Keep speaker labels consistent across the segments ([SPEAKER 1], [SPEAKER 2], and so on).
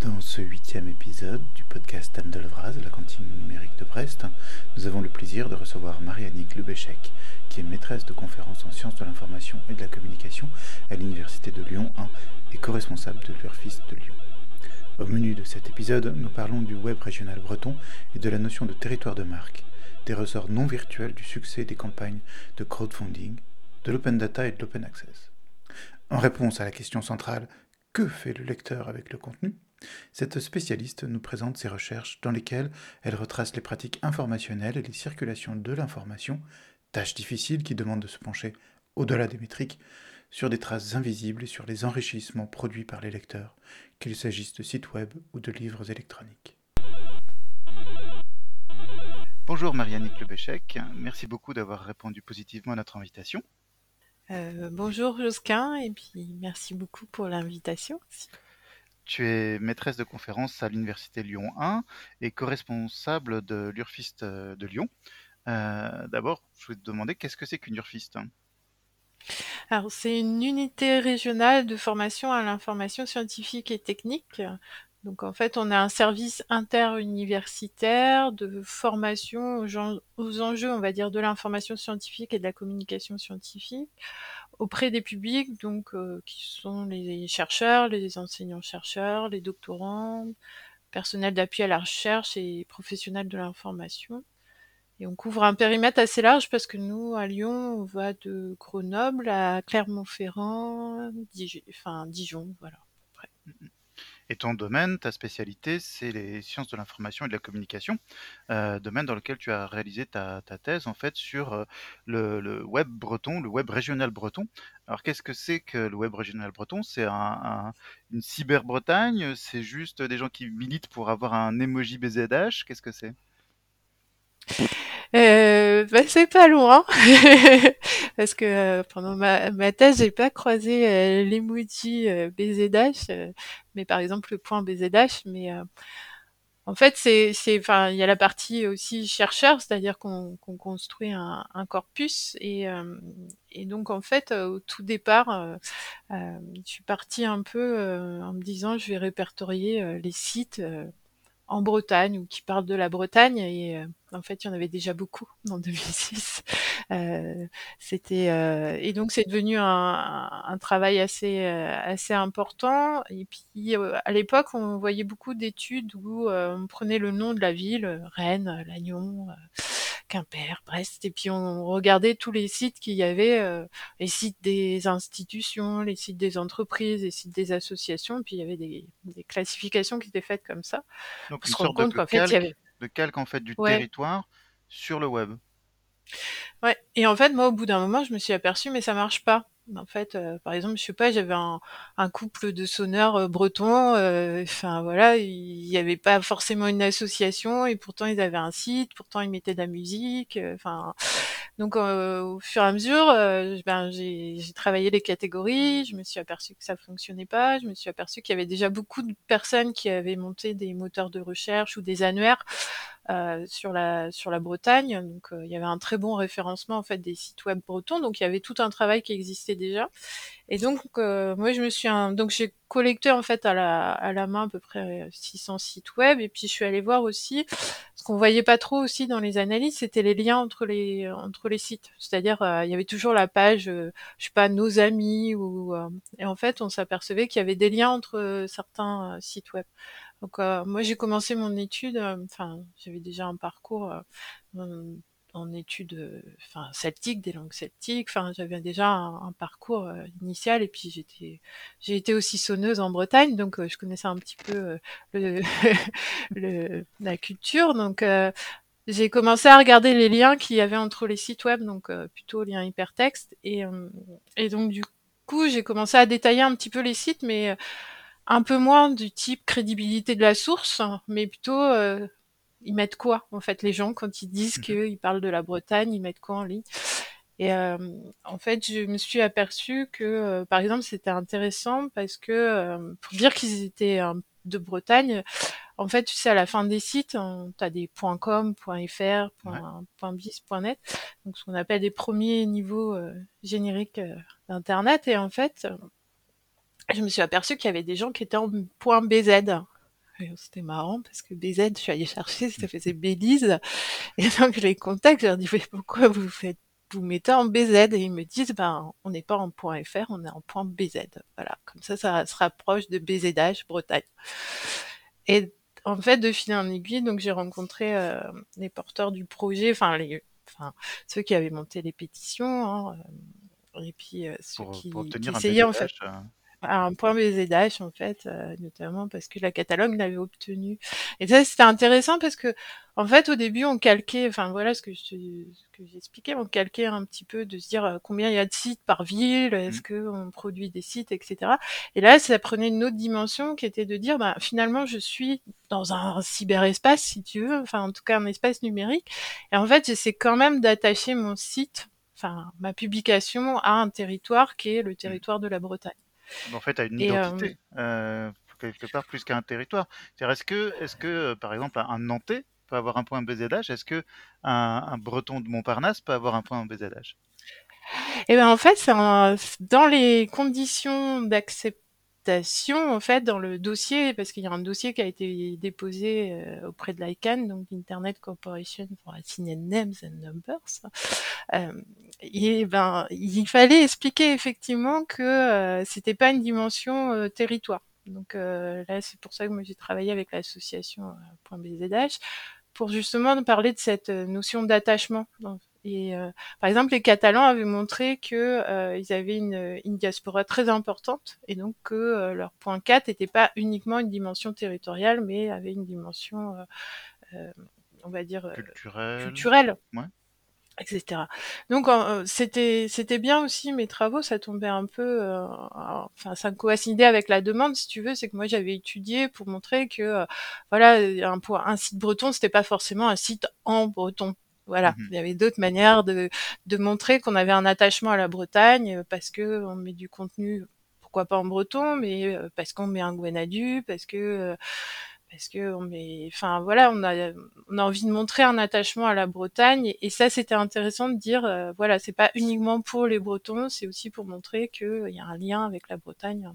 [SPEAKER 1] Dans ce huitième épisode du podcast Andelvraz, la cantine numérique de Brest, nous avons le plaisir de recevoir Mariannick Lebéchec, qui est maîtresse de conférences en sciences de l'information et de la communication à l'Université de Lyon 1 et co-responsable de l'URFIS de Lyon. Au menu de cet épisode, nous parlons du web régional breton et de la notion de territoire de marque, des ressorts non virtuels du succès des campagnes de crowdfunding, de l'open data et de l'open access. En réponse à la question centrale que fait le lecteur avec le contenu? Cette spécialiste nous présente ses recherches dans lesquelles elle retrace les pratiques informationnelles et les circulations de l'information, tâches difficiles qui demandent de se pencher au-delà des métriques, sur des traces invisibles et sur les enrichissements produits par les lecteurs, qu'il s'agisse de sites web ou de livres électroniques. Bonjour Marianne Lebéchec, merci beaucoup d'avoir répondu positivement à notre invitation.
[SPEAKER 2] Euh, bonjour Josquin, et puis merci beaucoup pour l'invitation.
[SPEAKER 1] Tu es maîtresse de conférence à l'Université Lyon 1 et co-responsable de l'URFIST de Lyon. Euh, d'abord, je voulais te demander qu'est-ce que c'est qu'une URFIST
[SPEAKER 2] Alors, c'est une unité régionale de formation à l'information scientifique et technique. Donc en fait, on a un service interuniversitaire de formation aux, enjeux, on va dire, de l'information scientifique et de la communication scientifique auprès des publics, donc euh, qui sont les chercheurs, les enseignants-chercheurs, les doctorants, personnel d'appui à la recherche et professionnels de l'information. Et on couvre un périmètre assez large parce que nous, à Lyon, on va de Grenoble à Clermont-Ferrand, enfin Dijon, voilà.
[SPEAKER 1] Et ton domaine, ta spécialité, c'est les sciences de l'information et de la communication, euh, domaine dans lequel tu as réalisé ta, thèse en fait sur euh, le, web breton, le web régional breton. Alors qu'est-ce que c'est que le web régional breton? C'est une cyber-Bretagne? C'est juste des gens qui militent pour avoir un emoji BZH Qu'est-ce que c'est?
[SPEAKER 2] Euh, bah, c'est pas loin. Parce que euh, pendant ma, ma thèse j'ai pas croisé euh, l'emoji euh, BZH mais par exemple le point BZH mais en fait c'est c'est enfin il y a la partie aussi chercheur c'est-à-dire qu'on qu'on construit un, un, corpus et et donc en fait au tout départ je suis partie un peu en me disant je vais répertorier les sites en Bretagne ou qui parlent de la Bretagne et euh, en fait il y en avait déjà beaucoup en 2006 euh, c'était euh, et donc c'est devenu un, un, travail assez assez important. Et puis à l'époque on voyait beaucoup d'études où on prenait le nom de la ville Rennes Lannion Quimper, Brest, et puis on regardait tous les sites qu'il y avait, euh, les sites des institutions, les sites des entreprises, les sites des associations, et puis il y avait des, classifications qui étaient faites comme ça.
[SPEAKER 1] Donc une sorte de, calque, il y avait... de calque en fait du territoire sur le web.
[SPEAKER 2] Ouais, et en fait moi au bout d'un moment je me suis aperçu mais ça marche pas. En fait, euh, par exemple, je sais pas, j'avais un, couple de sonneurs euh, bretons. Euh, enfin voilà, il n'y avait pas forcément une association et pourtant ils avaient un site, pourtant ils mettaient de la musique. Donc au fur et à mesure, ben j'ai travaillé les catégories. Je me suis aperçu que ça fonctionnait pas. Je me suis aperçu qu'il y avait déjà beaucoup de personnes qui avaient monté des moteurs de recherche ou des annuaires euh, sur la sur la Bretagne. Donc euh, il y avait un très bon référencement en fait des sites web bretons. Donc il y avait tout un travail qui existait déjà. Et donc euh, moi je me suis donc j'ai collecté en fait à la à la main à peu près 600 sites web et puis je suis allée voir aussi ce qu'on voyait pas trop aussi dans les analyses, c'était les liens entre les entre les sites. C'est-à-dire il y avait toujours la page je sais pas nos amis ou et en fait on s'apercevait qu'il y avait des liens entre certains sites web. Donc euh, moi j'ai commencé mon étude, euh, enfin j'avais déjà un parcours euh, en, études, enfin celtiques, des langues celtiques. Enfin j'avais déjà un, parcours initial et puis j'étais, j'ai été aussi sonneuse en Bretagne, donc je connaissais un petit peu le, la culture. Donc j'ai commencé à regarder les liens qu'il y avait entre les sites web, donc plutôt liens hypertexte. Et, et donc du coup, j'ai commencé à détailler un petit peu les sites, mais un peu moins du type crédibilité de la source, mais plutôt euh, ils mettent quoi en fait les gens quand ils disent mhm. qu'ils parlent de la Bretagne, ils mettent quoi en ligne? Et euh, en fait, je me suis aperçue que euh, par exemple c'était intéressant parce que pour dire qu'ils étaient de Bretagne, en fait, tu sais, à la fin des sites, tu as des .com, .fr, .bis, .net, donc ce qu'on appelle des premiers niveaux génériques d'Internet. Et en fait, je me suis aperçue qu'il y avait des gens qui étaient en point .bz. c'était marrant parce que BZ, je suis allée chercher, ça faisait Belize. Et donc, je les contacte, je leur dis, mais pourquoi vous faites, vous mettez en BZ? Et ils me disent, ben, on n'est pas en point .fr, on est en point BZ. Voilà. Comme ça, ça se rapproche de BZH Bretagne. Et en fait, de fil en aiguille, donc j'ai rencontré euh, les porteurs du projet, enfin les, enfin ceux qui avaient monté les pétitions, hein, euh, et puis euh, ceux
[SPEAKER 1] Pour,
[SPEAKER 2] qui,
[SPEAKER 1] pour
[SPEAKER 2] qui
[SPEAKER 1] obtenir un
[SPEAKER 2] essayaient en fait
[SPEAKER 1] euh,
[SPEAKER 2] un point BZH en fait, euh, notamment parce que la Catalogne l'avait obtenu. Et ça c'était intéressant parce que en fait au début on calquait, enfin voilà ce que je, ce que j'expliquais, on calquait un petit peu de se dire euh, combien il y a de sites par ville, est-ce
[SPEAKER 1] Mhm.
[SPEAKER 2] que on produit des sites, etc. Et là ça prenait une autre dimension qui était de dire bah finalement je suis dans un cyberespace si tu veux, enfin en tout cas un espace numérique, et en fait j'essaie quand même d'attacher mon site, enfin ma publication à un territoire qui est le
[SPEAKER 1] Mhm.
[SPEAKER 2] territoire de la Bretagne.
[SPEAKER 1] En fait, à une
[SPEAKER 2] Et euh,
[SPEAKER 1] identité, euh, quelque part, plus qu'à un territoire. C'est-à-dire, Est-ce que, est-ce que, euh, par exemple, un Nantais peut avoir un point BZH Est-ce que un, un Breton de Montparnasse peut avoir un point BZH
[SPEAKER 2] Et ben en fait, c'est un- dans les conditions d'acceptation, en fait, dans le dossier, parce qu'il y a un dossier qui a été déposé euh, auprès de l'ICANN, donc Internet Corporation for Assigned Names and Numbers. Euh, et ben, il fallait expliquer effectivement que euh, c'était pas une dimension euh, territoire. Donc là, c'est pour ça que moi j'ai travaillé avec l'association .bzh pour justement parler de cette notion d'attachement. Et euh, par exemple, les Catalans avaient montré que euh, ils avaient une, une diaspora très importante et donc que euh, leur point 4 n'était pas uniquement une dimension territoriale, mais avait une dimension, euh, euh, on va dire, euh,
[SPEAKER 1] Culturel
[SPEAKER 2] culturelle
[SPEAKER 1] Ouais.
[SPEAKER 2] etc. Donc euh, c'était c'était bien aussi mes travaux, ça tombait un peu, euh, enfin ça coïncidait avec la demande si tu veux, c'est que moi j'avais étudié pour montrer que euh, voilà un site breton c'était pas forcément un site en breton. Voilà,
[SPEAKER 1] Mhm.
[SPEAKER 2] il y avait d'autres manières de de montrer qu'on avait un attachement à la Bretagne euh, parce que on met du contenu pourquoi pas en breton, mais euh, parce qu'on met un Gwenadu, parce que euh, parce que on met, enfin voilà, on a, on a envie de montrer un attachement à la Bretagne et, ça c'était intéressant de dire, euh, voilà, c'est pas uniquement pour les Bretons, c'est aussi pour montrer qu'il y a un lien avec la Bretagne. hein.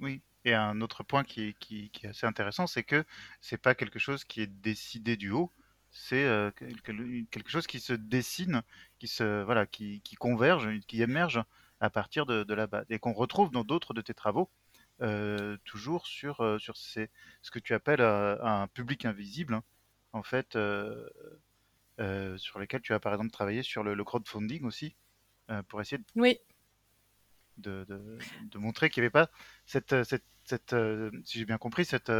[SPEAKER 1] Oui. Et un autre point qui est, qui, qui est assez intéressant, c'est que c'est pas quelque chose qui est décidé du haut, c'est euh, quelque, chose qui se dessine, qui se voilà, qui, qui converge, qui émerge à partir de, de là-bas, et qu'on retrouve dans d'autres de tes travaux, euh, toujours sur euh, sur ces, ce que tu appelles un public invisible, hein, en fait, euh, sur lesquels tu as par exemple travaillé sur le, le crowdfunding aussi, pour essayer de
[SPEAKER 2] Oui,
[SPEAKER 1] de, de, de montrer qu'il n'y avait pas cette, cette, cette si j'ai bien compris, cette-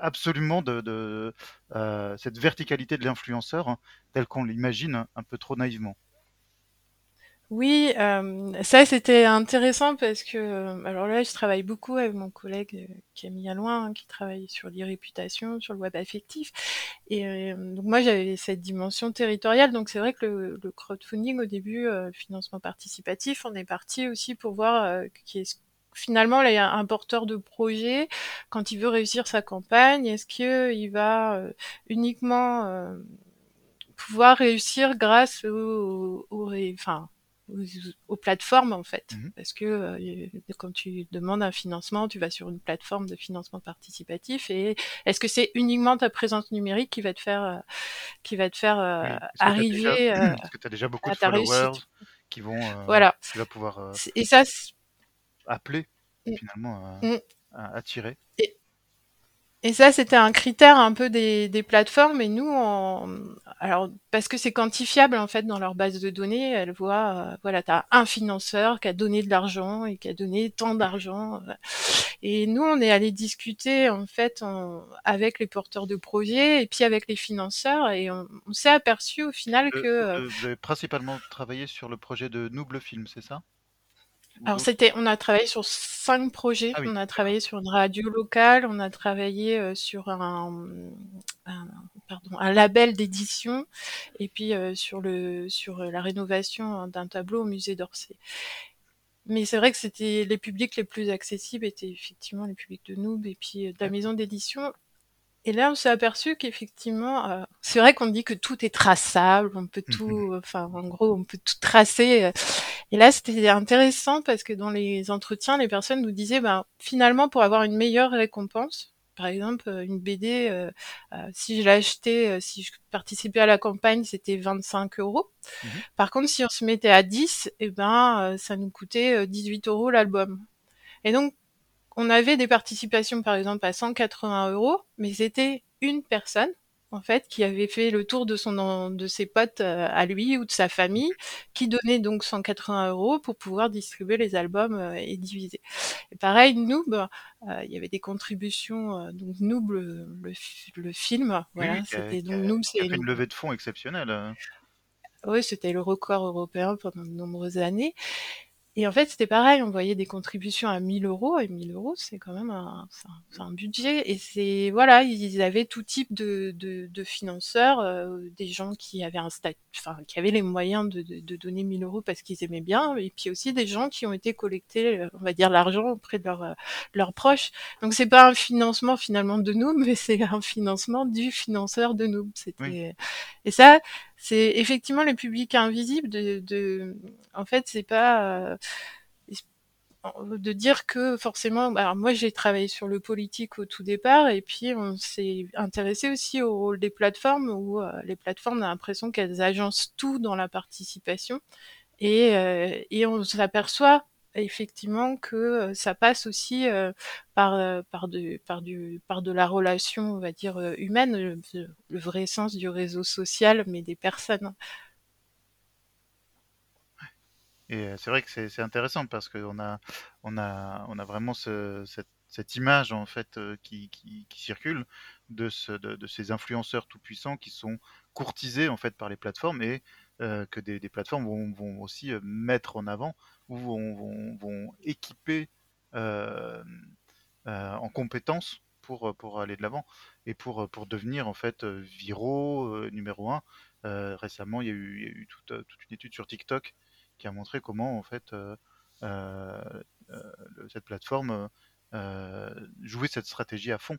[SPEAKER 1] absolument de, euh, cette verticalité de l'influenceur hein, telle qu'on l'imagine un peu trop naïvement.
[SPEAKER 2] oui, euh, ça c'était intéressant parce que, euh, alors là, je travaille beaucoup avec mon collègue Camille Alloin, hein, qui travaille sur l'irréputation, sur le web affectif. Et donc moi, j'avais cette dimension territoriale. Donc c'est vrai que le, crowdfunding, au début, euh, financement participatif, on est parti aussi pour voir est finalement là, il y a un porteur de projet quand il veut réussir sa campagne. Est-ce qu'il va euh, uniquement euh, pouvoir réussir grâce aux, aux, aux- enfin, aux, plateformes en fait?
[SPEAKER 1] Mhm.
[SPEAKER 2] Parce que euh, quand tu demandes un financement, tu vas sur une plateforme de financement participatif et est-ce que c'est uniquement ta présence numérique qui va te faire, euh, qui va te faire euh,
[SPEAKER 1] Oui. Est-ce que tu as,
[SPEAKER 2] arriver
[SPEAKER 1] déjà,
[SPEAKER 2] euh,
[SPEAKER 1] que beaucoup
[SPEAKER 2] à
[SPEAKER 1] de
[SPEAKER 2] ta
[SPEAKER 1] followers
[SPEAKER 2] réussite
[SPEAKER 1] qui vont, euh,
[SPEAKER 2] Voilà.
[SPEAKER 1] qui va pouvoir euh,
[SPEAKER 2] Et ça,
[SPEAKER 1] appeler
[SPEAKER 2] Mm.
[SPEAKER 1] finalement
[SPEAKER 2] Mm.
[SPEAKER 1] à, à attirer
[SPEAKER 2] et, et ça, c'était un critère un peu des, des plateformes. Et nous, on, alors parce que c'est quantifiable en fait dans leur base de données, elles voient, euh, voilà, t'as un financeur qui a donné de l'argent et qui a donné tant d'argent. euh. Et nous, on est allé discuter en fait en- avec les porteurs de projets et puis avec les financeurs et on, on s'est aperçu au final
[SPEAKER 1] Euh,
[SPEAKER 2] que euh,
[SPEAKER 1] euh, Vous avez principalement travaillé sur le projet de Nouble Film, c'est ça?
[SPEAKER 2] Alors
[SPEAKER 1] d'autres
[SPEAKER 2] c'était, on a travaillé sur cinq projets.
[SPEAKER 1] Ah oui,
[SPEAKER 2] On a travaillé sur une radio locale, on a travaillé euh, sur un, un- pardon, un label d'édition et puis euh, sur le sur la rénovation d'un tableau au musée d'Orsay. Mais c'est vrai que c'était les publics les plus accessibles étaient effectivement les publics de Noob et puis de la maison d'édition. Et là, on s'est aperçu qu'effectivement, euh, c'est vrai qu'on dit que tout est traçable, on peut
[SPEAKER 1] Mhm.
[SPEAKER 2] tout, enfin, en gros, on peut tout tracer. euh. Et là, c'était intéressant parce que dans les entretiens, les personnes nous disaient, ben, finalement, pour avoir une meilleure récompense, par exemple, une BD, si je l'achetais, si je participais à la campagne, c'était 25 euros.
[SPEAKER 1] Mmh
[SPEAKER 2] Par contre, si on se mettait à 10, et ben, ça nous coûtait 18 euros l'album. Et donc, on avait des participations, par exemple, à 180 euros, mais c'était une personne en fait, qui avait fait le tour de son de ses potes euh, à lui ou de sa famille, qui donnait donc 180 euros pour pouvoir distribuer les albums euh, et diviser. Et pareil, Noob, euh, il y avait des contributions, donc Noob le, le, film, voilà,
[SPEAKER 1] c'était donc Noob, c'est une levée de fonds exceptionnelle. Hein.
[SPEAKER 2] Oui, c'était le record européen pendant de nombreuses années. Et en fait, c'était pareil, on voyait des contributions à 1000 euros, et 1000 euros, c'est quand même un, un, budget. Et c'est, voilà, ils avaient tout type de, de, de financeurs, euh, des gens qui avaient un statut, enfin, qui avaient les moyens de, de, donner 1000 euros parce qu'ils aimaient bien, et puis aussi des gens qui ont été collectés, euh, on va dire, l'argent auprès de leurs, euh, leurs proches. Donc c'est pas un financement finalement de nous, mais c'est un financement du financeur de nous. C'était, et ça, c'est effectivement le public invisible de, de en fait c'est pas euh, de dire que forcément alors moi j'ai travaillé sur le politique au tout départ et puis on s'est intéressé aussi au rôle des plateformes où euh, les plateformes on a l'impression qu'elles agencent tout dans la participation et, euh, et on s'aperçoit effectivement que ça passe aussi par par de du par de la relation on va dire humaine le, vrai sens du réseau social mais des personnes.
[SPEAKER 1] Et c'est vrai que c'est intéressant parce qu'on a on a on a vraiment ce, cette, cette image en fait qui, qui, qui circule de, ce, de, de, ces influenceurs tout puissants qui sont courtisés en fait par les plateformes et que des, plateformes vont, vont, aussi mettre en avant ou vont, vont, équiper euh, euh, en compétences pour, pour aller de l'avant et pour, pour devenir en fait viraux numéro un. récemment, il y a eu, y a eu toute, toute, une étude sur TikTok qui a montré comment en fait cette plateforme jouait cette stratégie à fond.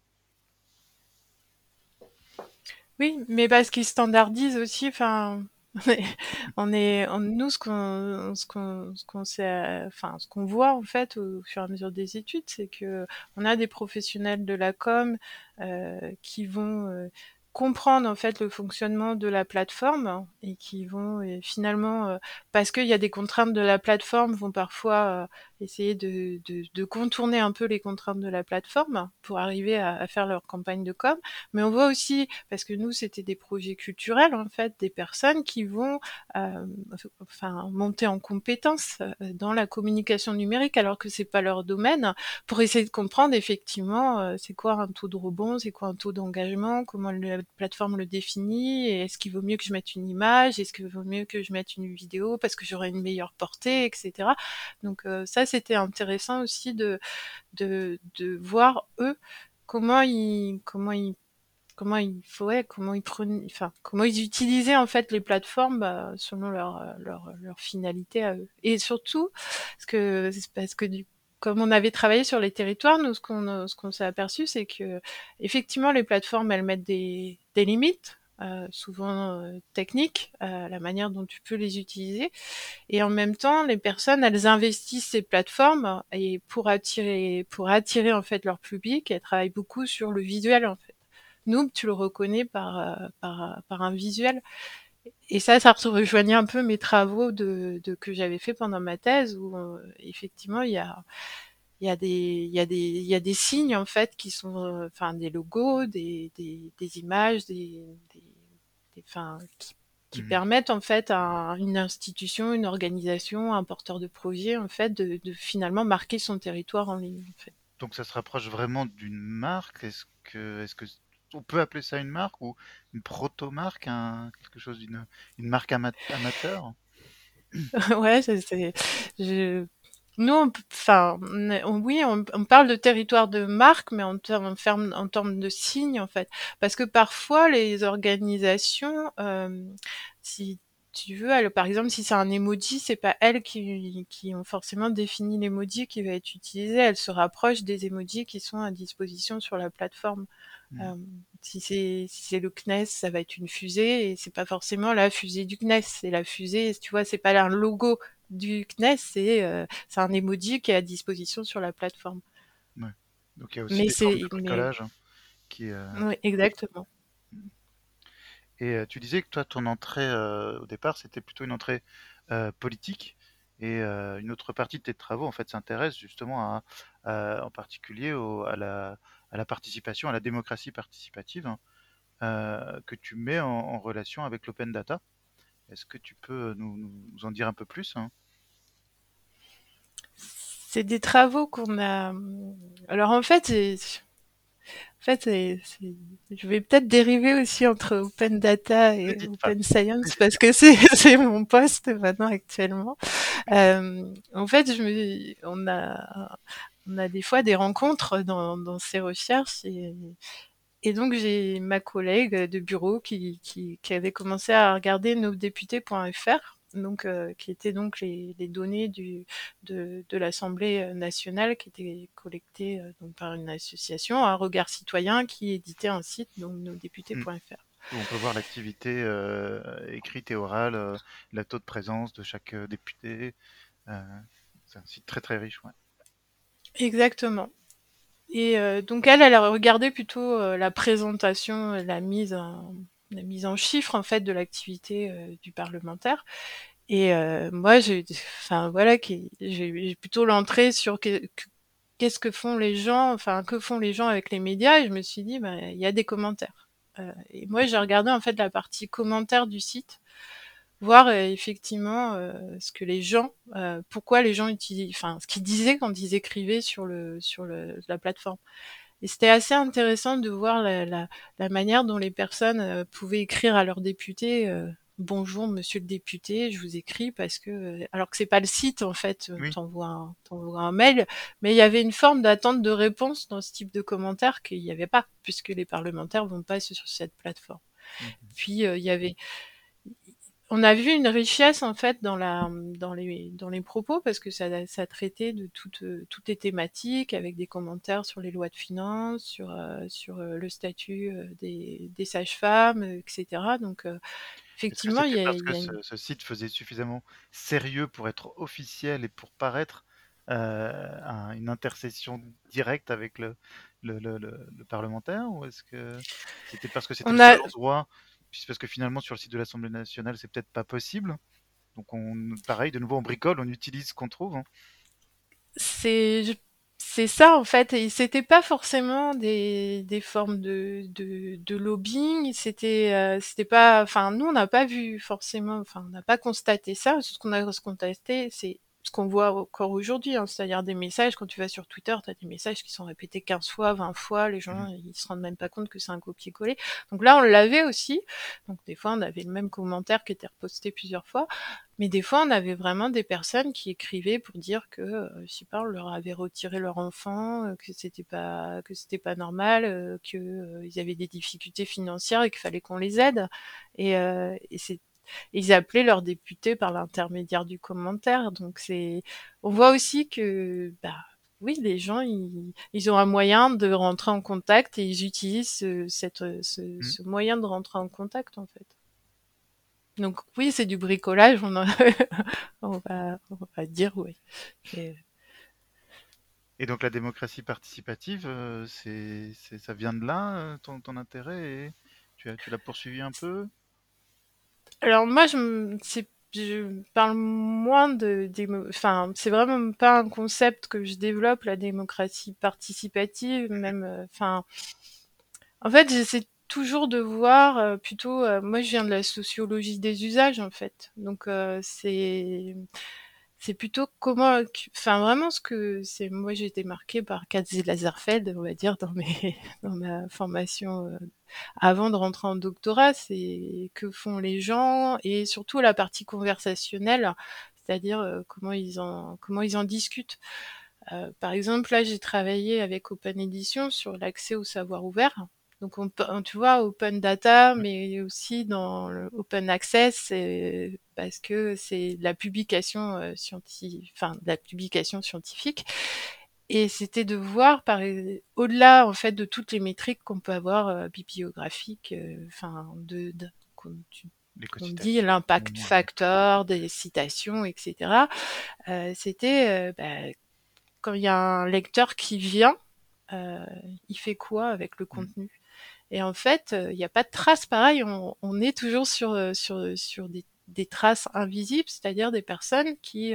[SPEAKER 2] Oui, mais parce qu'ils standardisent aussi, enfin, on est, on, nous, ce qu'on, ce qu'on, ce qu'on sait, enfin, ce qu'on voit en fait au fur et à mesure des études, c'est que on a des professionnels de la com euh, qui vont euh, comprendre en fait le fonctionnement de la plateforme et qui vont et finalement euh, parce qu'il y a des contraintes de la plateforme vont parfois essayer de, de, de, contourner un peu les contraintes de la plateforme pour arriver à, à, faire leur campagne de com. Mais on voit aussi, parce que nous, c'était des projets culturels, en fait, des personnes qui vont euh, enfin, monter en compétences euh, dans la communication numérique, alors que c'est pas leur domaine, pour essayer de comprendre effectivement euh, c'est quoi un taux de rebond, c'est quoi un taux d'engagement, comment la plateforme le définit, est-ce qu'il vaut mieux que je mette une image, est-ce qu'il vaut mieux que je mette une vidéo parce que j'aurai une meilleure portée, etc. Donc euh, ça, c'était intéressant aussi de, de, de voir eux comment ils comment ils comment ils ouais, comment ils prenaient enfin comment ils utilisaient en fait les plateformes bah, selon leur, leur leur finalité à eux. Et surtout parce que parce que du comme on avait travaillé sur les territoires, nous, ce qu'on ce qu'on s'est aperçu, c'est que effectivement, les plateformes, elles mettent des, des limites euh, souvent euh, techniques, euh, la manière dont tu peux les utiliser. Et en même temps, les personnes, elles investissent ces plateformes et pour attirer, pour attirer en fait leur public, elles travaillent beaucoup sur le visuel en fait. Nous, tu le reconnais par, par, par un visuel. Et ça, ça rejoignait un peu mes travaux de, de que j'avais fait pendant ma thèse, où effectivement il y a il y a des il y a des il y a des signes en fait qui sont enfin des logos des, des, des images des, des, enfin qui, qui mmh. permettent en fait à une institution une organisation un porteur de projet en fait de, de finalement marquer son territoire en ligne en fait.
[SPEAKER 1] donc ça se rapproche vraiment d'une marque? Est-ce que est-ce que on peut appeler ça une marque ou une proto-marque un, quelque chose d'une une marque amateur?
[SPEAKER 2] Ouais c'est je nous, enfin, oui, on, parle de territoire de marque, mais en termes, en termes de signes, en fait. Parce que parfois, les organisations, euh, si tu veux, par exemple, si c'est un emoji, c'est pas elles qui, qui ont forcément défini l'emoji qui va être utilisé. Elles se rapprochent des emojis qui sont à disposition sur la plateforme. Mmh. Euh, si c'est si c'est le CNES, ça va être une fusée et c'est pas forcément la fusée du CNES, c'est la fusée. Tu vois, c'est pas un logo du CNES, euh, c'est un emoji qui est à disposition sur la plateforme.
[SPEAKER 1] Ouais. Donc il y a aussi des formes de bricolage. qui,
[SPEAKER 2] Oui, exactement.
[SPEAKER 1] Et tu disais que toi, ton entrée au départ, c'était plutôt une entrée politique. Et une autre partie de tes travaux, en fait, s'intéresse justement à, en particulier à, la, à la participation, à la démocratie participative, hein, que tu mets en, relation avec l'open data. Est-ce que tu peux nous, nous, en dire un peu plus hein?
[SPEAKER 2] C'est des travaux qu'on a. Alors en fait, en fait, je vais peut-être dériver aussi entre open data et open science parce que c'est mon poste maintenant actuellement. Euh, en fait, je me, on a on a des fois des rencontres dans, dans ces recherches et, et donc j'ai ma collègue de bureau qui, qui, qui avait commencé à regarder nos députés.fr donc euh, qui étaient donc les, les données du, de, de l'Assemblée euh, nationale qui étaient collectées euh, donc par une association, un regard citoyen qui éditait un site, donc nosdéputés.fr.
[SPEAKER 1] Mmh. On peut voir l'activité euh, écrite et orale, la taux de présence de chaque député. c'est un site très très riche. Ouais.
[SPEAKER 2] Exactement. Et donc elle, elle a regardé plutôt la présentation, la mise en, la mise en chiffres en fait de l'activité euh, du parlementaire. Et euh, moi, j'ai, enfin voilà, j'ai plutôt l'entrée sur qu'est-ce que font les gens, enfin que font les gens avec les médias. Et je me suis dit, bah, il y a des commentaires. Euh, et moi, j'ai regardé en fait la partie commentaires du site, voir effectivement ce que les gens, pourquoi les gens utilisent, enfin ce qu'ils disaient quand ils écrivaient sur le sur le, la plateforme. Et c'était assez intéressant de voir la, la, la manière dont les personnes euh, pouvaient écrire à leurs députés euh, Bonjour, monsieur le député, je vous écris parce que, euh, alors que c'est pas le site en fait, oui. t'envoies un, un mail, mais il y avait une forme d'attente de réponse dans ce type de commentaires qu'il n'y avait pas, puisque les parlementaires vont pas sur cette plateforme. Mmh. Puis il y avait on a vu une richesse en fait dans la dans les dans les propos parce que ça ça traitait de toutes toutes les thématiques avec des commentaires sur les lois de finances, sur euh, sur euh, le statut euh, des, des sages-femmes, etc. Donc effectivement,
[SPEAKER 1] il y a, parce que ce, ce, site faisait suffisamment sérieux pour être officiel et pour paraître euh, une intercession directe avec le le, le, le, parlementaire ou est-ce que c'était parce que c'était le a... parce que finalement sur le site de l'Assemblée nationale c'est peut-être pas possible. Donc on, pareil, de nouveau on bricole, on utilise ce qu'on trouve. Hein.
[SPEAKER 2] C'est c'est ça en fait, et c'était pas forcément des, des formes de, de, de lobbying, c'était euh, c'était pas, enfin nous on n'a pas vu forcément, enfin on n'a pas constaté ça. Ce qu'on a constaté, c'est ce qu'on voit encore aujourd'hui, hein, c'est-à-dire des messages, quand tu vas sur Twitter, tu as des messages qui sont répétés 15 fois, 20 fois, les gens, mmh. ils se rendent même pas compte que c'est un copier-coller. Donc là, on l'avait aussi, donc des fois, on avait le même commentaire qui était reposté plusieurs fois, mais des fois, on avait vraiment des personnes qui écrivaient pour dire que, euh, je sais pas, on leur avait retiré leur enfant, euh, que c'était pas, que c'était pas normal, euh, que euh, ils avaient des difficultés financières et qu'il fallait qu'on les aide. Et, euh, et c'est ils appelaient leurs députés par l'intermédiaire du commentaire. Donc c'est, on voit aussi que, bah, oui, les gens, ils, ils, ont un moyen de rentrer en contact et ils utilisent ce, cette, ce, mmh. ce moyen de rentrer en contact en fait. Donc oui, c'est du bricolage, on, va, on, va, dire oui. Et...
[SPEAKER 1] et... donc la démocratie participative, euh, c'est, ça vient de là, euh, ton, ton intérêt et tu, as, tu l'as poursuivi un peu?
[SPEAKER 2] Alors moi, je, je parle moins de, enfin, c'est vraiment pas un concept que je développe, la démocratie participative, même, euh, enfin, en fait, j'essaie toujours de voir euh, plutôt, euh, moi, je viens de la sociologie des usages, en fait, donc euh, c'est c'est plutôt comment, enfin vraiment ce que c'est. Moi, j'ai été marquée par Katz Laserfeld, on va dire, dans ma formation euh, avant de rentrer en doctorat, c'est que font les gens et surtout la partie conversationnelle, c'est-à-dire euh, comment ils en, comment ils en discutent. Euh, par exemple, là, j'ai travaillé avec Open Edition sur l'accès au savoir ouvert. Donc, on, tu vois, open data, mais aussi dans le open access, parce que c'est la publication euh, scientifique, enfin, la publication scientifique. Et c'était de voir, par, au-delà, en fait, de toutes les métriques qu'on peut avoir euh, bibliographiques, euh, enfin, de, de on dit l'impact factor, des citations, etc. Euh, c'était euh, bah, quand il y a un lecteur qui vient, il fait quoi avec le mmh. contenu? Et en fait, il n'y a pas de traces. Pareil, on, est toujours sur sur sur des, des traces invisibles, c'est-à-dire des personnes qui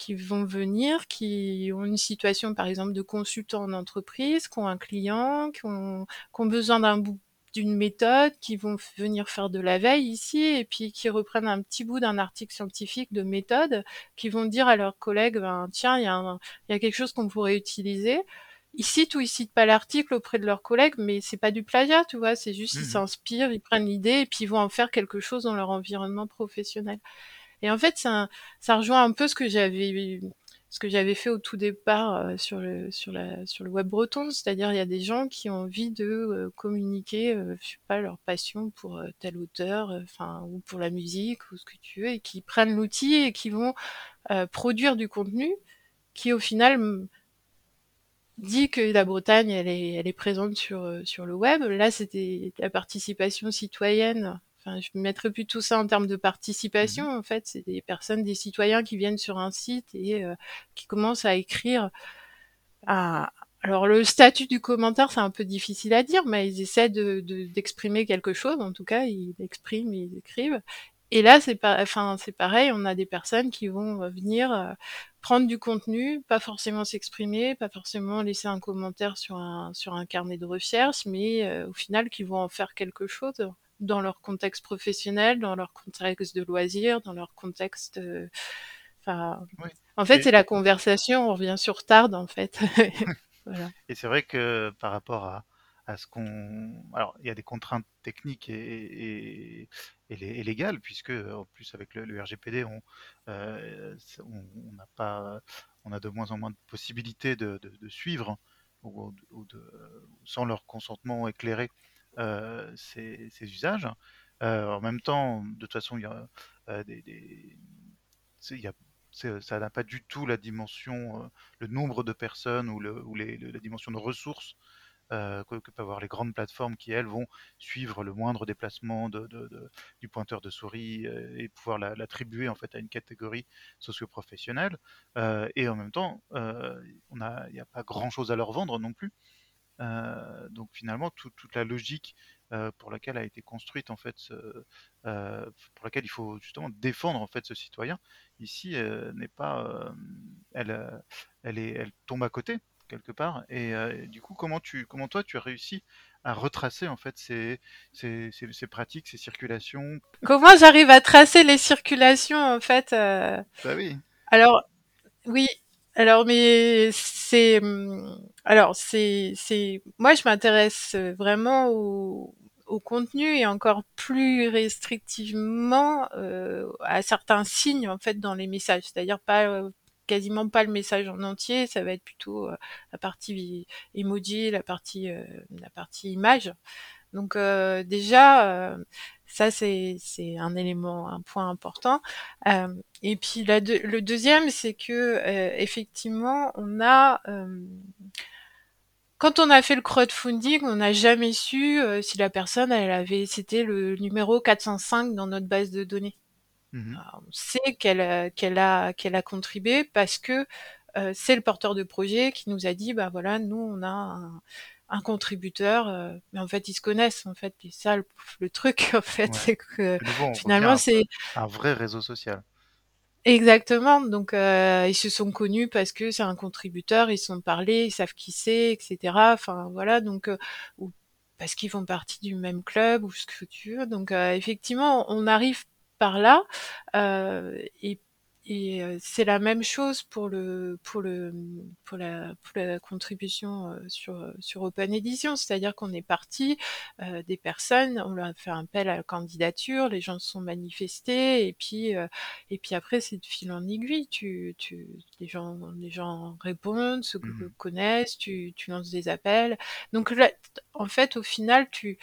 [SPEAKER 2] qui vont venir, qui ont une situation par exemple de consultant en entreprise, qui ont un client, qui ont, qui ont besoin d'un bout d'une méthode, qui vont venir faire de la veille ici, et puis qui reprennent un petit bout d'un article scientifique de méthode, qui vont dire à leurs collègues, ben, tiens, il y, y a quelque chose qu'on pourrait utiliser. Ils citent ou ils citent pas l'article auprès de leurs collègues, mais c'est pas du plagiat, tu vois, c'est juste, ils mmh s'inspirent, ils prennent l'idée, et puis ils vont en faire quelque chose dans leur environnement professionnel. Et en fait, ça, ça rejoint un peu ce que j'avais ce que j'avais fait au tout départ euh, sur le sur la sur le web breton, c'est-à-dire il y a des gens qui ont envie de euh, communiquer, euh, je sais pas, leur passion pour tel auteur, enfin ou pour la musique ou ce que tu veux, et qui prennent l'outil et qui vont produire du contenu qui au final dit que la Bretagne elle est elle est présente sur sur le web. Là c'était la participation citoyenne Enfin, je mettrais plutôt ça en termes de participation. Mmh en fait, c'est des personnes, des citoyens qui viennent sur un site et euh, qui commencent à écrire. À... Alors, le statut du commentaire, c'est un peu difficile à dire, mais ils essaient de, d'exprimer quelque chose. En tout cas, ils expriment, ils écrivent. Et là, c'est pas, enfin, c'est pareil. On a des personnes qui vont euh, venir euh, prendre du contenu, pas forcément s'exprimer, pas forcément laisser un commentaire sur un sur un carnet de recherche, mais au final, qui vont en faire quelque chose dans leur contexte professionnel, dans leur contexte de loisirs, dans leur contexte. Euh, en fait, c'est la conversation. On revient sur tard, en fait.
[SPEAKER 1] Et c'est vrai que par rapport à, alors il y a des contraintes techniques et, et, légales puisque en plus avec le, RGPD, on euh, on n'a pas, on a de moins en moins de possibilités de, de, suivre ou, de, sans leur consentement éclairé euh, ces, usages. Euh, en même temps, de toute façon, il y a des, ça n'a pas du tout la dimension, le nombre de personnes ou, le, ou les, la dimension de ressources que, peuvent avoir les grandes plateformes qui, elles, vont suivre le moindre déplacement de, du pointeur de souris et pouvoir l'attribuer en fait à une catégorie socio-professionnelle. et en même temps, il n'y a pas grand-chose à leur vendre non plus. Euh, donc finalement, toute la logique euh, pour laquelle a été construite en fait, euh, pour laquelle il faut justement défendre en fait ce citoyen, ici n'est pas, elle, elle est, elle tombe à côté quelque part. Et du coup, comment tu, comment toi, tu as réussi à retracer en fait ces, ces, ces, pratiques, ces circulations?
[SPEAKER 2] Comment j'arrive à tracer les circulations en fait Bah
[SPEAKER 1] oui.
[SPEAKER 2] Alors oui, alors, mais c'est, hum, alors c'est, c'est, moi je m'intéresse vraiment au, au contenu et encore plus restrictivement euh, à certains signes en fait dans les messages, c'est-à-dire pas euh, quasiment pas le message en entier, ça va être plutôt euh, la partie emoji, la partie la partie image. Donc déjà ça, c'est un élément, un point important. Euh, et puis le deuxième, c'est que euh, effectivement, on a euh, quand on a fait le crowdfunding, on n'a jamais su si la personne, elle avait, c'était le numéro 405 dans notre base de données. Mmh on sait qu'elle qu'elle a qu'elle a contribué parce que c'est le porteur de projet qui nous a dit, bah voilà, nous on a un, un contributeur, euh, mais en fait ils se connaissent en fait. Et ça le, truc en fait, c'est que finalement c'est
[SPEAKER 1] un vrai réseau social.
[SPEAKER 2] Exactement. Donc euh, ils se sont connus parce que c'est un contributeur, ils se sont parlé, ils savent qui c'est, etc. Enfin voilà donc euh, ou parce qu'ils font partie du même club ou ce que tu veux. Donc effectivement on arrive par là et et c'est la même chose pour le pour le pour la pour la contribution sur sur Open Edition, c'est-à-dire qu'on est parti des personnes, on leur a fait un appel à la candidature, les gens se sont manifestés et puis et puis après c'est de fil en aiguille, tu tu les gens les gens répondent, se mmh. connaissent, tu tu lances des appels. Donc là, en fait au final tu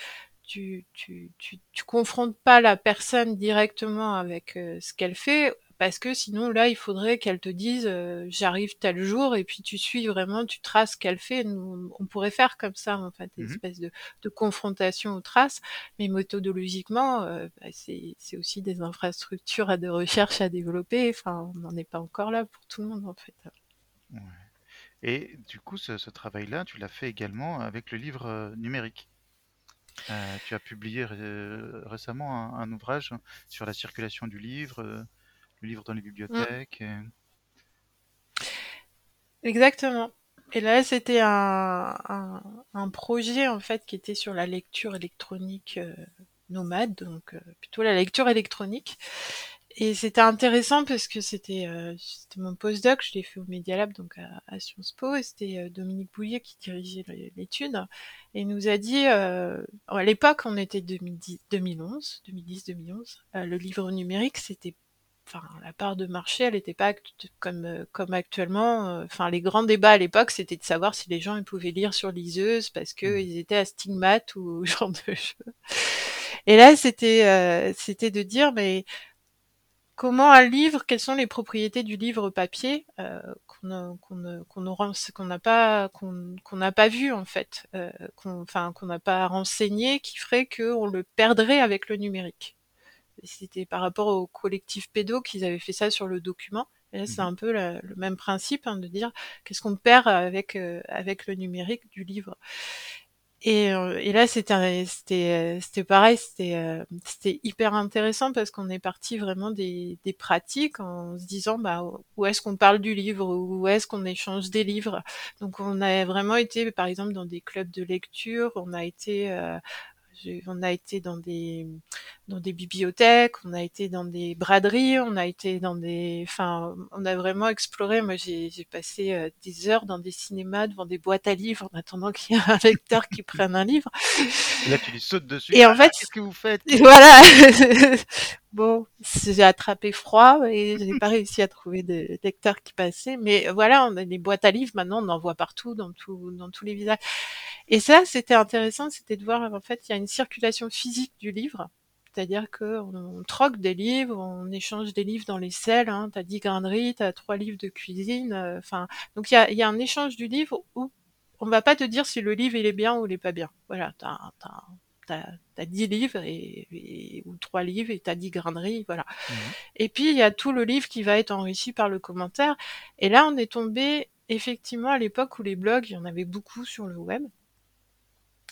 [SPEAKER 2] tu, tu, tu, tu confrontes pas la personne directement avec ce qu'elle fait parce que sinon là il faudrait qu'elle te dise euh, j'arrive tel jour et puis tu suis vraiment tu traces ce qu'elle fait Nous, on pourrait faire comme ça en fait une mmh espèce de, de, confrontation aux traces mais méthodologiquement euh, bah, c'est aussi des infrastructures à de recherche à développer enfin on n'en est pas encore là pour tout le monde en fait
[SPEAKER 1] ouais. Et du coup, ce, ce travail-là, tu l'as fait également avec le livre euh, numérique? Euh, tu as publié ré- récemment un, un ouvrage sur la circulation du livre, euh, le livre dans les
[SPEAKER 2] Mm,
[SPEAKER 1] bibliothèques. et-
[SPEAKER 2] exactement. Et là, c'était un, un, un projet en fait qui était sur la lecture électronique euh, nomade, donc euh, plutôt la lecture électronique. Et c'était intéressant parce que c'était euh, mon postdoc, je l'ai fait au Media Lab, donc à, à Sciences Po, et c'était euh, Dominique Bouillet qui dirigeait l'étude. Et il nous a dit, euh, à l'époque, on était 2010, 2011, 2010-2011, euh, le livre numérique, c'était enfin la part de marché elle n'était pas comme euh, comme actuellement euh, enfin les grands débats à l'époque c'était de savoir si les gens ils pouvaient lire sur liseuse parce que
[SPEAKER 1] Mhm.
[SPEAKER 2] ils étaient astigmates ou ce genre de choses et là c'était euh, c'était de dire mais comment un livre quelles sont les propriétés du livre papier euh, qu'on qu'on ne- qu'on n'a pas qu'on n'a pas vu en fait euh, qu'on enfin qu'on n'a pas renseigné qui ferait qu'on le perdrait avec le numérique c'était par rapport au collectif pédo qu'ils avaient fait ça sur le document. Et là, c'est
[SPEAKER 1] Mhm.
[SPEAKER 2] un peu la- le même principe hein, de dire qu'est-ce qu'on perd avec euh, avec le numérique du livre. Et, euh, et là, c'était euh, c'était pareil, c'était euh, c'était hyper intéressant parce qu'on est parti vraiment des, des pratiques en se disant bah où est-ce qu'on parle du livre, où est-ce qu'on échange des livres. Donc on a vraiment été par exemple dans des clubs de lecture, on a été on a été dans des dans des bibliothèques, on a été dans des braderies, on a été dans des, enfin, on a vraiment exploré. Moi, j'ai passé euh, des heures dans des cinémas devant des boîtes à livres en attendant qu'il y ait un lecteur qui prenne un livre.
[SPEAKER 1] Et là, tu lui sautes dessus.
[SPEAKER 2] Et
[SPEAKER 1] Ah,
[SPEAKER 2] en fait,
[SPEAKER 1] qu'est-ce que vous faites?
[SPEAKER 2] voilà. Bon, j'ai attrapé froid et j'ai pas réussi à trouver de lecteur qui passait. Mais voilà, on a des boîtes à livres maintenant, on en voit partout, dans tout, dans tous les visages. Et ça, c'était intéressant, c'était de voir, en fait, il y a une circulation physique du livre. C'est-à-dire qu'on on troque des livres, on échange des livres dans les selles, hein. T'as 10 grains de riz, t'as trois livres de cuisine, euh, enfin, donc il y a, y a un échange du livre où on va pas te dire si le livre il est bien ou il est pas bien. Voilà, t'as, t'as, t'as, t'as 10 livres et, et- ou trois livres et t'as 10 grains de riz, voilà.
[SPEAKER 1] Mhm.
[SPEAKER 2] Et puis, il y a tout le livre qui va être enrichi par le commentaire. Et là, on est tombé, effectivement, à l'époque où les blogs, il y en avait beaucoup sur le web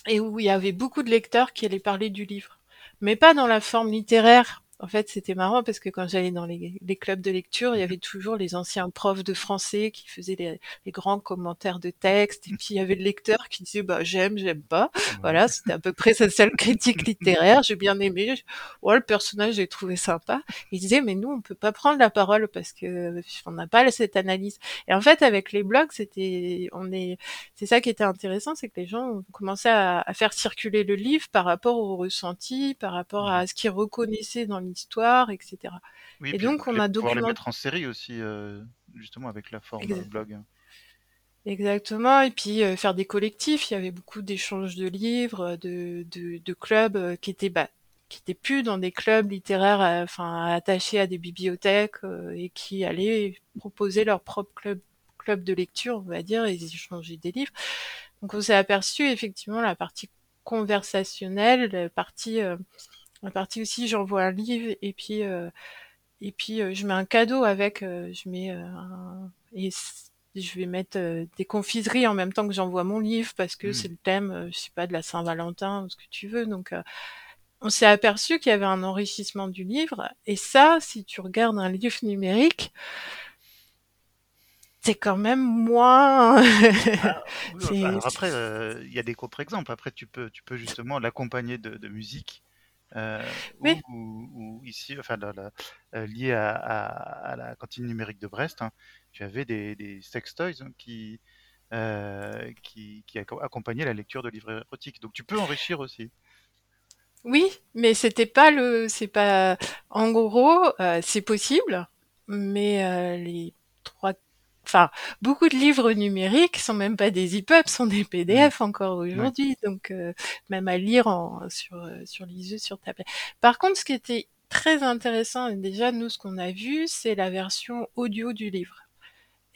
[SPEAKER 2] et où il y avait beaucoup de lecteurs qui allaient parler du livre, mais pas dans la forme littéraire. En fait, c'était marrant parce que quand j'allais dans les, les clubs de lecture, il y avait toujours les anciens profs de français qui faisaient les, les grands commentaires de texte, et puis il y avait le lecteur qui disait bah j'aime, j'aime pas.
[SPEAKER 1] Ouais.
[SPEAKER 2] Voilà, c'était à peu près sa seule critique littéraire. J'ai bien aimé. Ouais, le personnage, j'ai trouvé sympa. Il disait mais nous on peut pas prendre la parole parce que on n'a pas cette analyse. Et en fait, avec les blogs, c'était on est c'est ça qui était intéressant, c'est que les gens ont commencé à, à faire circuler le livre par rapport au ressenti, par rapport à ce qu'ils reconnaissaient dans l'histoire, etc.
[SPEAKER 1] Oui,
[SPEAKER 2] Et donc on a
[SPEAKER 1] pouvoir les
[SPEAKER 2] documenté
[SPEAKER 1] mettre en série aussi, euh, justement avec la forme euh, blog.
[SPEAKER 2] exactement, et puis euh, faire des collectifs. Il y avait beaucoup d'échanges de livres, de, de, de clubs qui étaient bah, qui étaient plus dans des clubs littéraires, enfin attachés à des bibliothèques et qui allaient proposer leur propre club club de lecture, on va dire, et échangeaient des livres. Donc on s'est aperçu effectivement la partie conversationnelle, la partie, euh, la partie aussi j'envoie un livre et puis euh, et puis euh, je mets un cadeau avec, euh, je mets euh, un, et je vais mettre euh, des confiseries en même temps que j'envoie mon livre parce que
[SPEAKER 1] Mm.
[SPEAKER 2] c'est le thème, euh, je sais pas, de la Saint-Valentin ou ce que tu veux. Donc euh, on s'est aperçu qu'il y avait un enrichissement du livre et ça, si tu regardes un livre numérique, c'est quand même moins.
[SPEAKER 1] Ah, oui,
[SPEAKER 2] c'est
[SPEAKER 1] alors après, euh, il y a des contre-exemples. Après, tu peux, tu peux justement l'accompagner de, de musique. Euh, ou,
[SPEAKER 2] oui,
[SPEAKER 1] ou- ou ici, enfin, la- la- euh, lié à, à- à la cantine numérique de Brest, hein, tu avais des, des sextoys hein, qui, euh, qui, qui acco- accompagnaient la lecture de livres érotiques. Donc, tu peux enrichir aussi.
[SPEAKER 2] Oui, mais c'était pas le, c'est pas, en gros, euh, c'est possible, mais les trois, enfin, beaucoup de livres numériques sont même pas des EPUB, sont des
[SPEAKER 1] Mm.
[SPEAKER 2] PDF encore
[SPEAKER 1] Ouais.
[SPEAKER 2] aujourd'hui, donc euh, même à lire en, sur euh, sur l'ISE, sur tablette. Par contre, ce qui était très intéressant, déjà nous ce qu'on a vu, c'est la version audio du livre.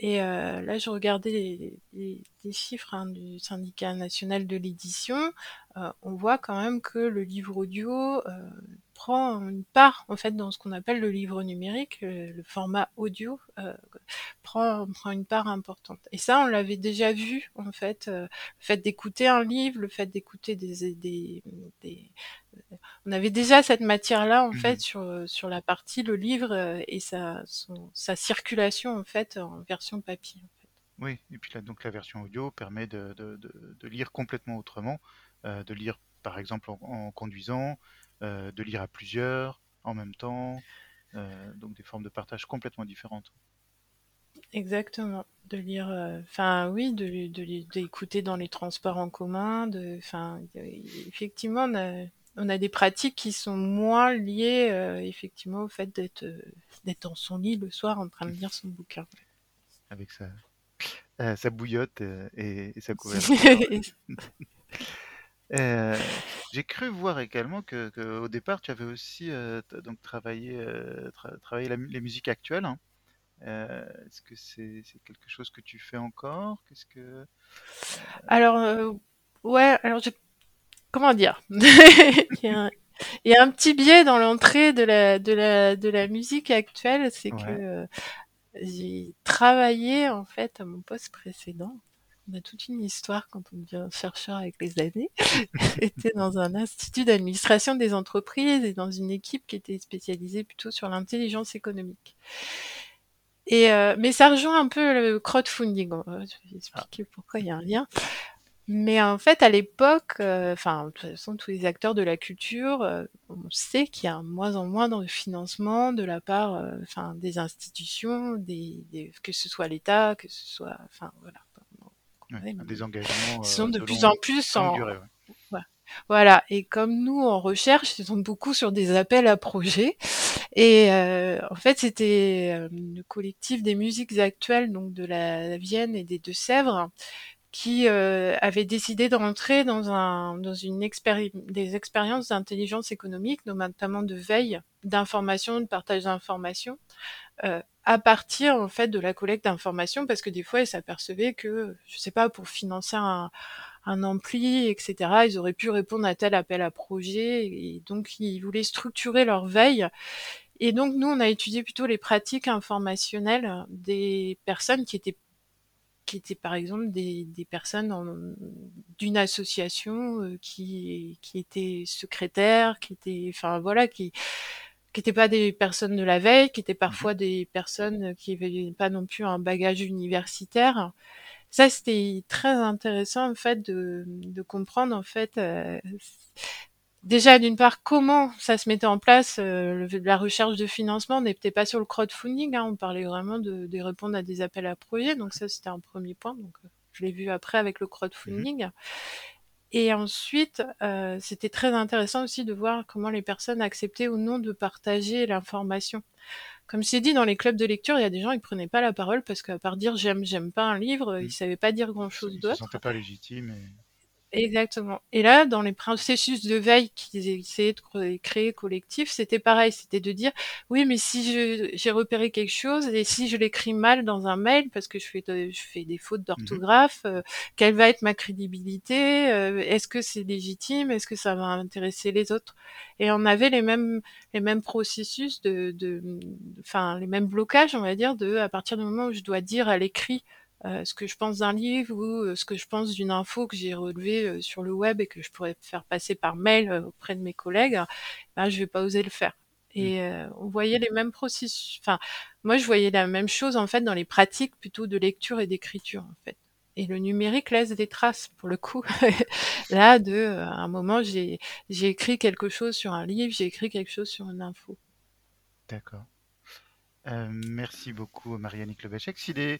[SPEAKER 2] Et euh, là, je regardais les, les- les chiffres hein, du syndicat national de l'édition. Euh, on voit quand même que le livre audio euh, prend une part en fait dans ce qu'on appelle le livre numérique, le format audio prend, prend une part importante. Et ça, on l'avait déjà vu en fait, le fait d'écouter un livre, le fait d'écouter des, des, des, on avait déjà cette matière-là en fait mmh sur sur la partie le livre et sa son, sa circulation en fait en version papier.
[SPEAKER 1] Oui, et puis là, donc la version audio permet de, de, de, lire complètement autrement, euh, de lire par exemple en, conduisant, euh, de lire à plusieurs en même temps, euh, donc des formes de partage complètement différentes.
[SPEAKER 2] Exactement, de lire, enfin oui, de d'écouter dans les transports en commun, de, enfin effectivement on a, on a des pratiques qui sont moins liées effectivement au fait d'être d'être dans son lit le soir en train de lire son bouquin.
[SPEAKER 1] Avec ça euh, ça bouillotte euh, et, et, ça couverture. Euh, j'ai cru voir également que, au départ tu avais aussi donc travaillé, travaillé les musiques actuelles. Hein. Est-ce que c'est quelque chose que tu fais encore? Qu'est-ce que
[SPEAKER 2] Alors ouais, alors comment dire? Il, y a un, petit biais dans l'entrée de la de la de la musique actuelle, c'est que j'ai travaillé en fait à mon poste précédent. On a toute une histoire quand on devient chercheur avec les années. J'étais dans un institut d'administration des entreprises et dans une équipe qui était spécialisée plutôt sur l'intelligence économique. Et euh, mais ça rejoint un peu le crowdfunding. Je vais expliquer pourquoi il y a un lien. Mais en fait, à l'époque, euh, enfin, de toute façon, tous les acteurs de la culture, euh, on sait qu'il y a moins en moins de financement de la part, enfin, des institutions, que ce soit l'État, que ce soit, enfin,
[SPEAKER 1] voilà. Des engagements.
[SPEAKER 2] Ils sont de plus en plus en. Voilà. Et comme nous, en recherche, ils sont beaucoup sur des appels à projets. Et en fait, c'était le collectif des musiques actuelles, donc de la Vienne et des Deux-Sèvres, qui euh, avait décidé d'entrer dans, un, dans une des expériences d'intelligence économique, notamment de veille d'information, de partage d'informations, euh, à partir en fait de la collecte d'informations, parce que des fois ils s'apercevaient que, je sais pas, pour financer un, un ampli, etc., ils auraient pu répondre à tel appel à projet, et donc ils voulaient structurer leur veille. Et donc nous, on a étudié plutôt les pratiques informationnelles des personnes qui étaient qui étaient par exemple des, des personnes d'une association euh, qui, qui étaient secrétaires, qui étaient, enfin voilà, qui qui n'étaient pas des personnes de la veille, qui étaient parfois des personnes qui n'avaient pas non plus un bagage universitaire. Ça, c'était très intéressant en fait de, de comprendre en fait euh, déjà d'une part comment ça se mettait en place euh, la recherche de financement. On n'était pas sur le crowdfunding hein, on parlait vraiment de, de, répondre à des appels à projets. Donc ça c'était un premier point. Donc euh, je l'ai vu après avec le crowdfunding. mmh et ensuite euh, c'était très intéressant aussi de voir comment les personnes acceptaient ou non de partager l'information comme c'est dit dans les clubs de lecture, il y a des gens qui prenaient pas la parole parce qu'à part dire j'aime, j'aime pas un livre, mmh. ils savaient pas dire grand chose d'autre. Ils se
[SPEAKER 1] sentaient pas légitimes. Et...
[SPEAKER 2] Exactement. Et là, dans les processus de veille qu'ils essayaient de créer collectif, c'était pareil. C'était de dire, oui, mais si j'ai repéré quelque chose et si je l'écris mal dans un mail parce que je fais, je fais des fautes mmh d'orthographe, euh, quelle va être ma crédibilité euh, Est-ce que c'est légitime Est-ce que ça va intéresser les autres? Et on avait les mêmes, les mêmes processus de, de, enfin, les mêmes blocages, on va dire, de à partir du moment où je dois dire à l'écrit euh, ce que je pense d'un livre ou euh, ce que je pense d'une info que j'ai relevée euh, sur le web et que je pourrais faire passer par mail auprès de mes collègues, ben, je vais pas oser le faire. Mmh. Et on voyait les mêmes processus. Enfin, moi, je voyais la même chose en fait dans les pratiques plutôt de lecture et d'écriture en fait. Et le numérique laisse des traces pour le coup. Là, de à un moment, j'ai j'ai écrit quelque chose sur un livre, j'ai écrit quelque chose sur une info.
[SPEAKER 1] D'accord. Euh, merci beaucoup, Marianne Klebachek. Si des,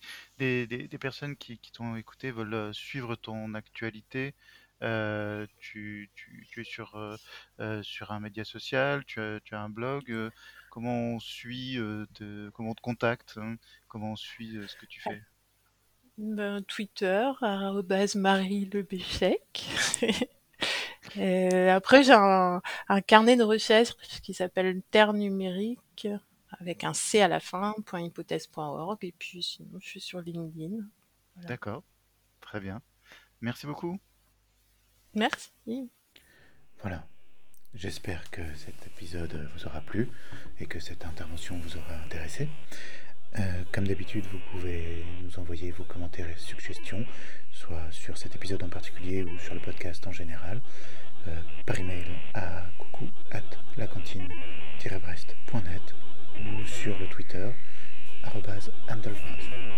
[SPEAKER 1] personnes qui, t'ont écouté veulent euh, suivre ton actualité, euh, tu, es sur, un média social, tu as, un blog. comment on suit, de, comment on te contacte, hein, comment on suit ce que tu fais?
[SPEAKER 2] Ben, Twitter, Marie après, j'ai un, un, carnet de recherche qui s'appelle Terre numérique avec un C à la fin, .hypothèse.org, et puis sinon je suis sur LinkedIn.
[SPEAKER 1] D'accord, très bien. Merci beaucoup.
[SPEAKER 2] Merci.
[SPEAKER 1] Voilà. J'espère que cet épisode vous aura plu et que cette intervention vous aura intéressé. Euh, comme d'habitude, vous pouvez nous envoyer vos commentaires et suggestions, soit sur cet épisode en particulier ou sur le podcast en général, euh, par email à coucou at lacantine-brest.net ou sur le Twitter arrobase